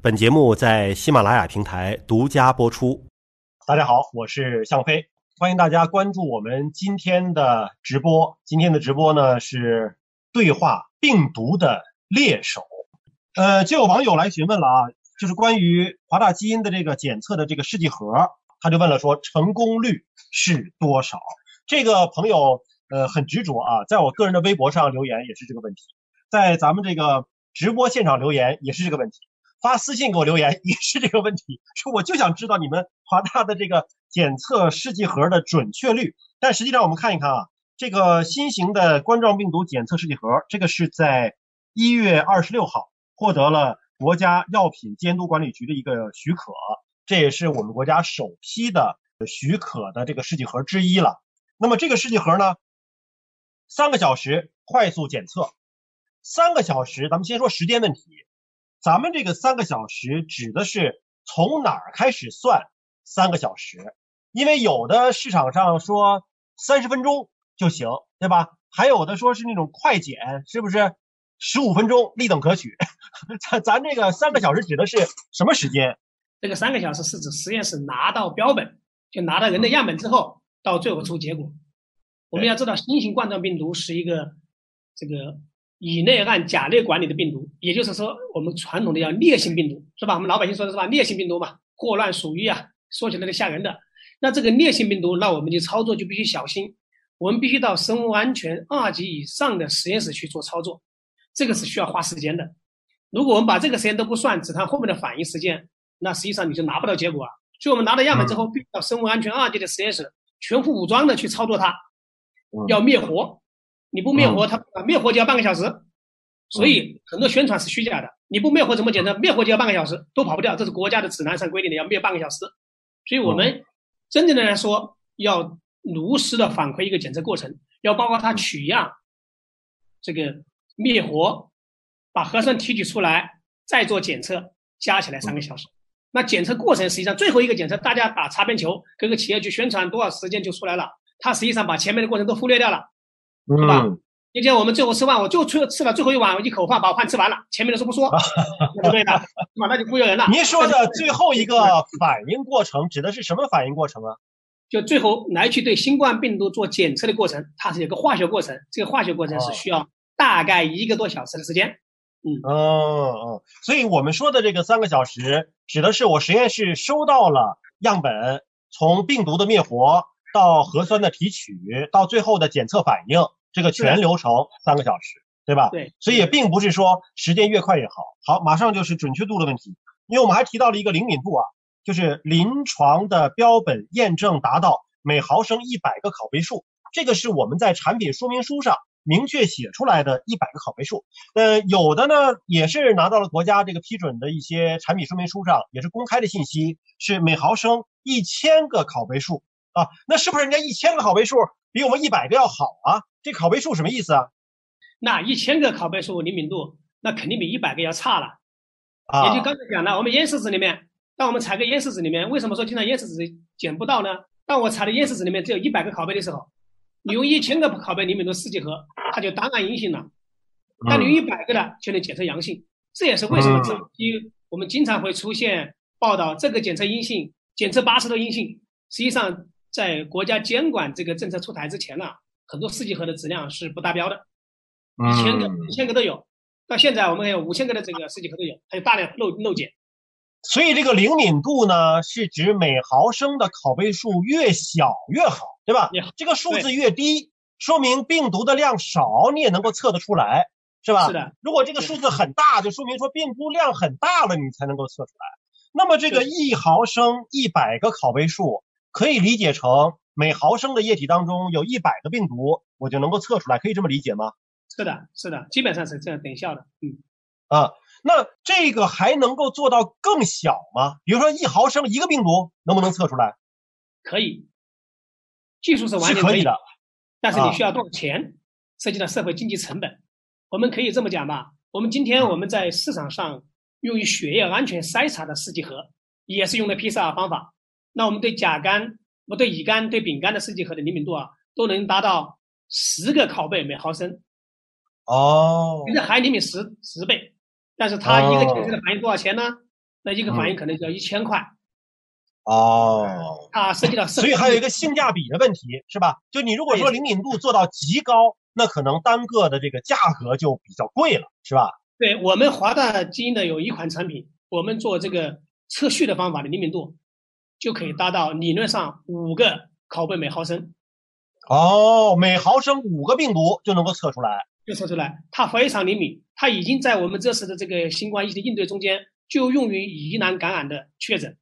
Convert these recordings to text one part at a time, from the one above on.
本节目在喜马拉雅平台独家播出。大家好，我是向飞，欢迎大家关注我们今天的直播。今天的直播呢是对话病毒的猎手。呃，就有网友来询问了啊，就是关于华大基因的这个检测的这个试剂盒，他就问了说成功率是多少？这个朋友呃很执着啊，在我个人的微博上留言也是这个问题，在咱们这个直播现场留言也是这个问题。发私信给我留言也是这个问题，说我就想知道你们华大的这个检测试剂盒的准确率。但实际上我们看一看啊，这个新型的冠状病毒检测试剂盒，这个是在一月二十六号获得了国家药品监督管理局的一个许可，这也是我们国家首批的许可的这个试剂盒之一了。那么这个试剂盒呢，三个小时快速检测，三个小时，咱们先说时间问题。咱们这个三个小时指的是从哪儿开始算三个小时？因为有的市场上说三十分钟就行，对吧？还有的说是那种快检，是不是十五分钟立等可取？咱咱这个三个小时指的是什么时间？这个三个小时是指实验室拿到标本，就拿到人的样本之后，到最后出结果。我们要知道，新型冠状病毒是一个这个。以内按甲类管理的病毒，也就是说，我们传统的叫烈性病毒，是吧？我们老百姓说的是吧？烈性病毒嘛，霍乱、鼠疫啊，说起来都吓人的。那这个烈性病毒，那我们就操作就必须小心，我们必须到生物安全二级以上的实验室去做操作，这个是需要花时间的。如果我们把这个时间都不算，只看后面的反应时间，那实际上你就拿不到结果啊。所以我们拿到样本之后，必须到生物安全二级的实验室，全副武装的去操作它，要灭活。你不灭活，它灭活就要半个小时，所以很多宣传是虚假的。你不灭活怎么检测？灭活就要半个小时，都跑不掉。这是国家的指南上规定的，要灭半个小时。所以我们真正的来说，要如实的反馈一个检测过程，要包括它取样、这个灭活、把核酸提取出来，再做检测，加起来三个小时。那检测过程实际上最后一个检测，大家打擦边球，各个企业去宣传多少时间就出来了，它实际上把前面的过程都忽略掉了。是吧？今天我们最后吃饭，我就吃吃了最后一碗一口饭，把饭吃完了，前面的事不说，对的？是吧？那就忽悠人了。您说的最后一个反应过程指的是什么反应过程啊？就最后来去对新冠病毒做检测的过程，它是有个化学过程，这个化学过程是需要大概一个多小时的时间。嗯嗯嗯，所以我们说的这个三个小时，指的是我实验室收到了样本，从病毒的灭活到核酸的提取，到最后的检测反应。这个全流程三个小时，对吧？对，所以也并不是说时间越快越好。好，马上就是准确度的问题，因为我们还提到了一个灵敏度啊，就是临床的标本验证达到每毫升一百个拷贝数，这个是我们在产品说明书上明确写出来的一百个拷贝数。呃，有的呢也是拿到了国家这个批准的一些产品说明书上也是公开的信息，是每毫升一千个拷贝数啊。那是不是人家一千个拷贝数比我们一百个要好啊？这拷贝数什么意思啊？那一千个拷贝数灵敏度，那肯定比一百个要差了。啊，也就刚才讲了，我们咽拭子里面，当我们采个咽拭子里面，为什么说经常咽拭子捡不到呢？当我采的咽拭子里面只有一百个拷贝的时候，你用一千个拷贝灵敏度试剂盒，它就档案阴性了。但你用一百个的就能检测阳性，这也是为什么这期我们经常会出现报道，这个检测阴性，检测八十多阴性。实际上，在国家监管这个政策出台之前呢。很多试剂盒的质量是不达标的，一千个、一千个都有。到现在我们还有五千个的这个试剂盒都有，还有大量漏漏检。所以这个灵敏度呢，是指每毫升的拷贝数越小越好，对吧？这个数字越低，说明病毒的量少，你也能够测得出来，是吧？是的。如果这个数字很大，就说明说病毒量很大了，你才能够测出来。那么这个一毫升一百个拷贝数，可以理解成。每毫升的液体当中有一百个病毒，我就能够测出来，可以这么理解吗？是的，是的，基本上是这样等效的。嗯，啊，那这个还能够做到更小吗？比如说一毫升一个病毒，能不能测出来？可以，技术是完全可以的，但是你需要多少钱？涉及到社会经济成本。我们可以这么讲吧，我们今天我们在市场上用于血液安全筛查的试剂盒，也是用的 PCR 方法。那我们对甲肝。我对乙肝、对丙肝的试剂盒的灵敏度啊，都能达到十个拷贝每毫升。哦，其实还灵敏十十倍，但是它一个检测的反应多少钱呢？那一个反应可能就要一千块。哦，啊涉及到，所以还有一个性价比的问题，是吧？就你如果说灵敏度做到极高，那可能单个的这个价格就比较贵了，是吧？对我们华大基因的有一款产品，我们做这个测序的方法的灵敏度，就可以达到理论上五个拷贝每毫升。哦，每毫升五个病毒就能够测出来，就测出来，它非常灵敏，它已经在我们这次的这个新冠疫情应对中间就用于疑难感染的确诊。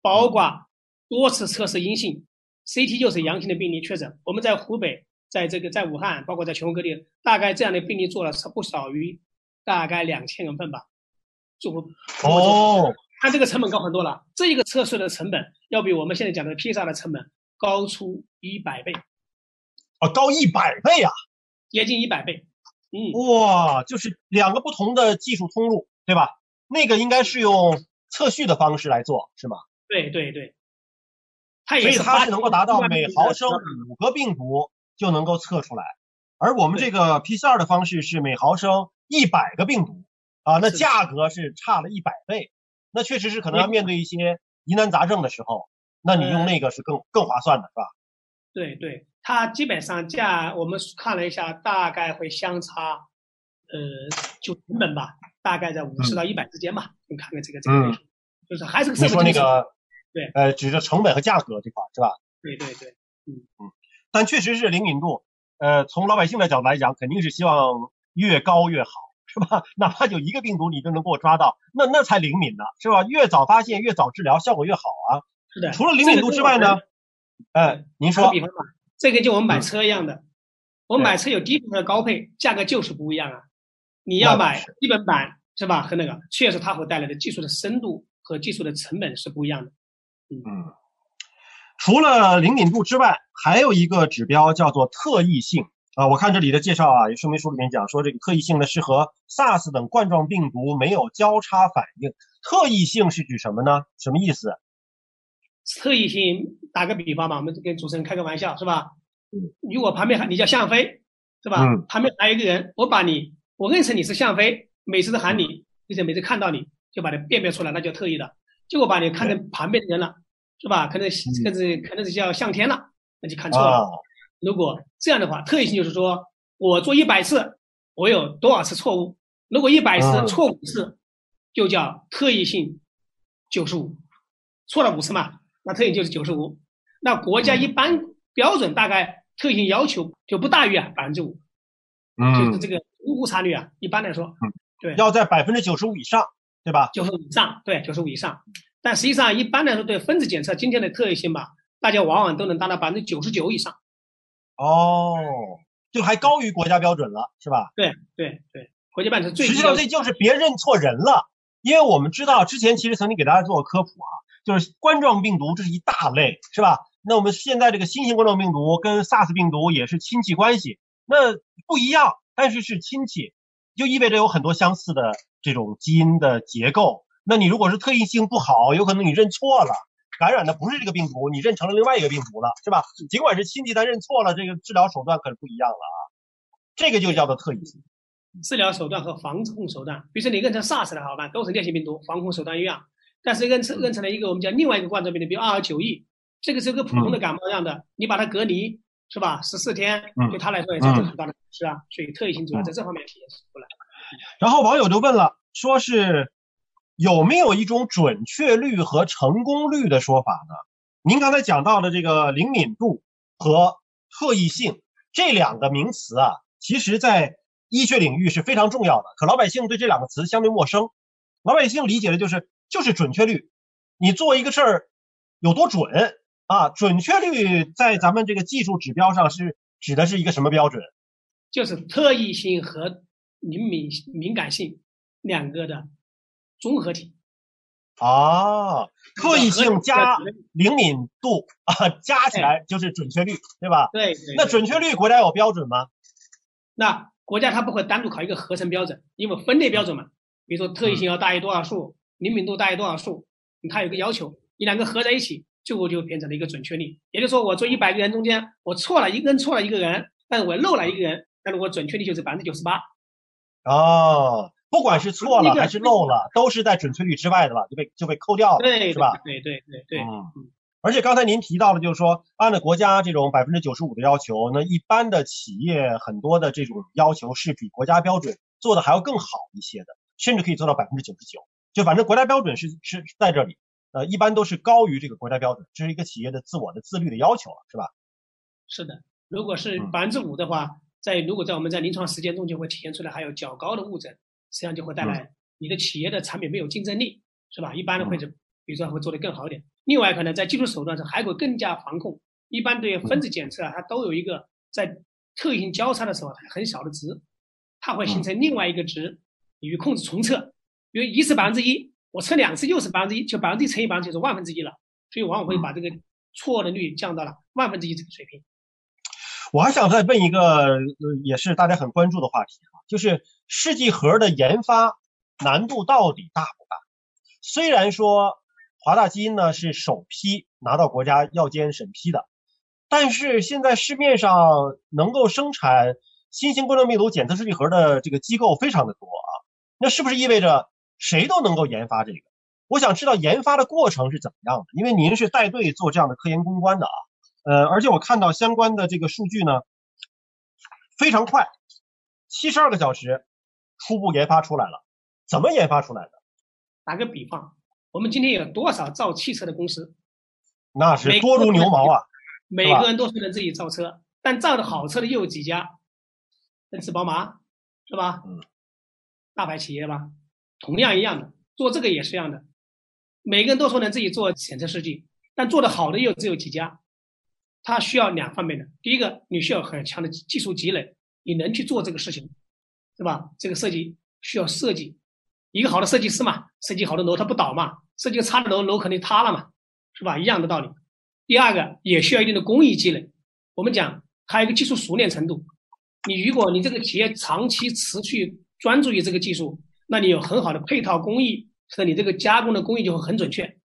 包括多次测试阴性，CT 就是阳性的病例确诊。我们在湖北，在这个在武汉，包括在全国各地，大概这样的病例做了不少于大概两千人份吧。做哦，它这个成本高很多了。这一个测试的成本要比我们现在讲的披萨的成本高出一百倍。啊，高一百倍啊，接近一百倍。嗯，哇，就是两个不同的技术通路，对吧？那个应该是用测序的方式来做，是吗？对对对，所以它是能够达到每毫升五个病毒就能够测出来，而我们这个 PCR 的方式是每毫升一百个病毒啊，那价格是差了一百倍，那确实是可能要面对一些疑难杂症的时候，那你用那个是更更划算的，是吧？对对，它基本上价我们看了一下，大概会相差，呃，就成本吧，大概在五十到一百之间吧，你看看这个这个，就是还是个。你说那个。对，呃，指着成本和价格这块是吧？对对对，嗯嗯，但确实是灵敏度，呃，从老百姓的角度来讲，肯定是希望越高越好，是吧？哪怕有一个病毒你都能给我抓到，那那才灵敏呢，是吧？越早发现，越早治疗，效果越好啊。是的。除了灵敏度之外呢？哎，您说。比方吧，这个就我们买车一样的，我们买车有低配和高配，价格就是不一样啊。你要买基本版是吧？和那个确实它会带来的技术的深度和技术的成本是不一样的。嗯，除了灵敏度之外，还有一个指标叫做特异性啊。我看这里的介绍啊，有说明书里面讲说，这个特异性呢是和 SARS 等冠状病毒没有交叉反应。特异性是指什么呢？什么意思？特异性，打个比方嘛，我们跟主持人开个玩笑是吧？嗯，如果旁边喊你叫向飞是吧？嗯，旁边还有一个人，我把你我认识你是向飞，每次都喊你，并且每次看到你就把它辨别出来，那叫特异的。结果把你看成旁边的人了。是吧？可能这个是可能是叫向天了，那就看错了。如果这样的话，特异性就是说我做一百次，我有多少次错误？如果一百次错五次，就叫特异性九十五，错了五次嘛，那特异就是九十五。那国家一般标准大概特异性要求就不大于啊百分之五，就是这个误差率啊，一般来说，对，要在百分之九十五以上，对吧？九十五以上，对，九十五以上。但实际上，一般来说，对分子检测今天的特异性吧，大家往往都能达到百分之九十九以上。哦，就还高于国家标准了，是吧？对对对，国家标准是最。实际上这就是别认错人了，因为我们知道之前其实曾经给大家做过科普啊，就是冠状病毒这是一大类，是吧？那我们现在这个新型冠状病毒跟 SARS 病毒也是亲戚关系，那不一样，但是是亲戚，就意味着有很多相似的这种基因的结构。那你如果是特异性不好，有可能你认错了，感染的不是这个病毒，你认成了另外一个病毒了，是吧？尽管是亲戚，但认错了，这个治疗手段可是不一样了啊。这个就叫做特异性。治疗手段和防控手段，比如说你认成 SARS 的好办，都是链型病毒，防控手段一样。但是认成认成了一个我们叫另外一个冠状病毒，比如二二九 E，这个是个普通的感冒一样的，你把它隔离，是吧？十四天，对他来说也是很大的是啊。所以特异性主要在这方面体现出来。然后网友就问了，说是。有没有一种准确率和成功率的说法呢？您刚才讲到的这个灵敏度和特异性这两个名词啊，其实在医学领域是非常重要的。可老百姓对这两个词相对陌生，老百姓理解的就是就是准确率，你做一个事儿有多准啊？准确率在咱们这个技术指标上是指的是一个什么标准？就是特异性和灵敏敏感性两个的。综合体哦，特异性加灵敏度啊，加起来就是准确率，对吧？对。那准确率国家有标准吗？那国家它不会单独考一个合成标准，因为分类标准嘛。比如说特异性要大于多少数，灵敏度大于多少数，它有个要求，你两个合在一起，最后就变成了一个准确率。也就是说，我做一百个人中间，我错了一个人错了一个人，但是我漏了一个人，那我准确率就是百分之九十八。哦。不管是错了还是漏了，都是在准确率之外的了，就被就被扣掉了，对，是吧？对对对对，嗯。而且刚才您提到了，就是说按照国家这种百分之九十五的要求，那一般的企业很多的这种要求是比国家标准做的还要更好一些的，甚至可以做到百分之九十九。就反正国家标准是是在这里，呃，一般都是高于这个国家标准，这是一个企业的自我的自律的要求了，是吧？是的，如果是百分之五的话，在如果在我们在临床实践中就会体现出来，还有较高的误诊，实际上就会带来你的企业的产品没有竞争力，是吧？一般的会是，比如说会做得更好一点。另外，可能在技术手段上还会更加防控。一般对分子检测啊，它都有一个在特异性交叉的时候很小的值，它会形成另外一个值，与控制重测。比如一次百分之一，我测两次又是百分之一，就百分之一乘以百分之一就是万分之一了。所以往往会把这个错的率降到了万分之一这个水平。我还想再问一个，也是大家很关注的话题啊，就是试剂盒的研发难度到底大不大？虽然说。华大基因呢是首批拿到国家药监审批的，但是现在市面上能够生产新型冠状病毒检测试剂盒的这个机构非常的多啊，那是不是意味着谁都能够研发这个？我想知道研发的过程是怎么样的，因为您是带队做这样的科研攻关的啊，呃，而且我看到相关的这个数据呢非常快，七十二个小时初步研发出来了，怎么研发出来的？打个比方。我们今天有多少造汽车的公司？那是多如牛毛啊！每个人都是能自己造车，但造的好车的又有几家？奔驰、宝马，是吧？嗯。大牌企业吧，同样一样的，做这个也是一样的。每个人都说能自己做检测试剂，但做的好的又只有几家。它需要两方面的，第一个，你需要很强的技术积累，你能去做这个事情，是吧？这个设计需要设计。一个好的设计师嘛，设计好的楼它不倒嘛，设计差的楼楼肯定塌了嘛，是吧？一样的道理。第二个也需要一定的工艺积累。我们讲还有一个技术熟练程度。你如果你这个企业长期持续专注于这个技术，那你有很好的配套工艺，那你这个加工的工艺就会很准确。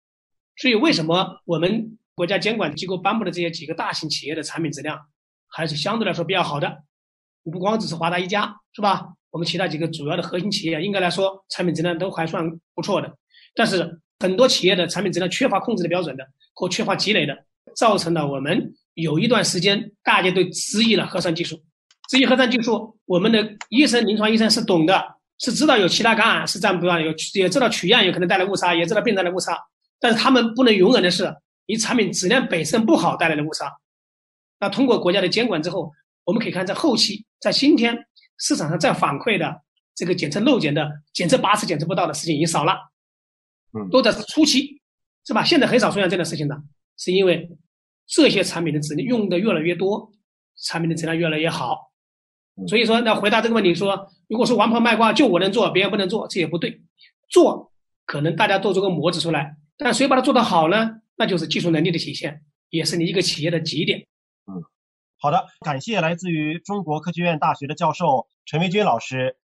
所以为什么我们国家监管机构颁布的这些几个大型企业的产品质量还是相对来说比较好的？不光只是华大一家，是吧？我们其他几个主要的核心企业，应该来说产品质量都还算不错的，但是很多企业的产品质量缺乏控制的标准的，或缺乏积累的，造成了我们有一段时间大家都质疑了核酸技术。质疑核酸技术，我们的医生、临床医生是懂的，是知道有其他感染是占不了，有也知道取样有可能带来误差，也知道病人的误差，但是他们不能容忍的是你产品质量本身不好带来的误差。那通过国家的监管之后，我们可以看在后期，在今天。市场上再反馈的这个检测漏检的检测八次检测不到的事情已经少了，嗯，都在初期，是吧？现在很少出现这样的事情了，是因为这些产品的质量用的越来越多，产品的质量越来越好。所以说，那回答这个问题说，如果说王婆卖瓜就我能做，别人不能做，这也不对。做可能大家都做出个模子出来，但谁把它做得好呢？那就是技术能力的体现，也是你一个企业的极点。嗯。好的，感谢来自于中国科学院大学的教授陈维军老师。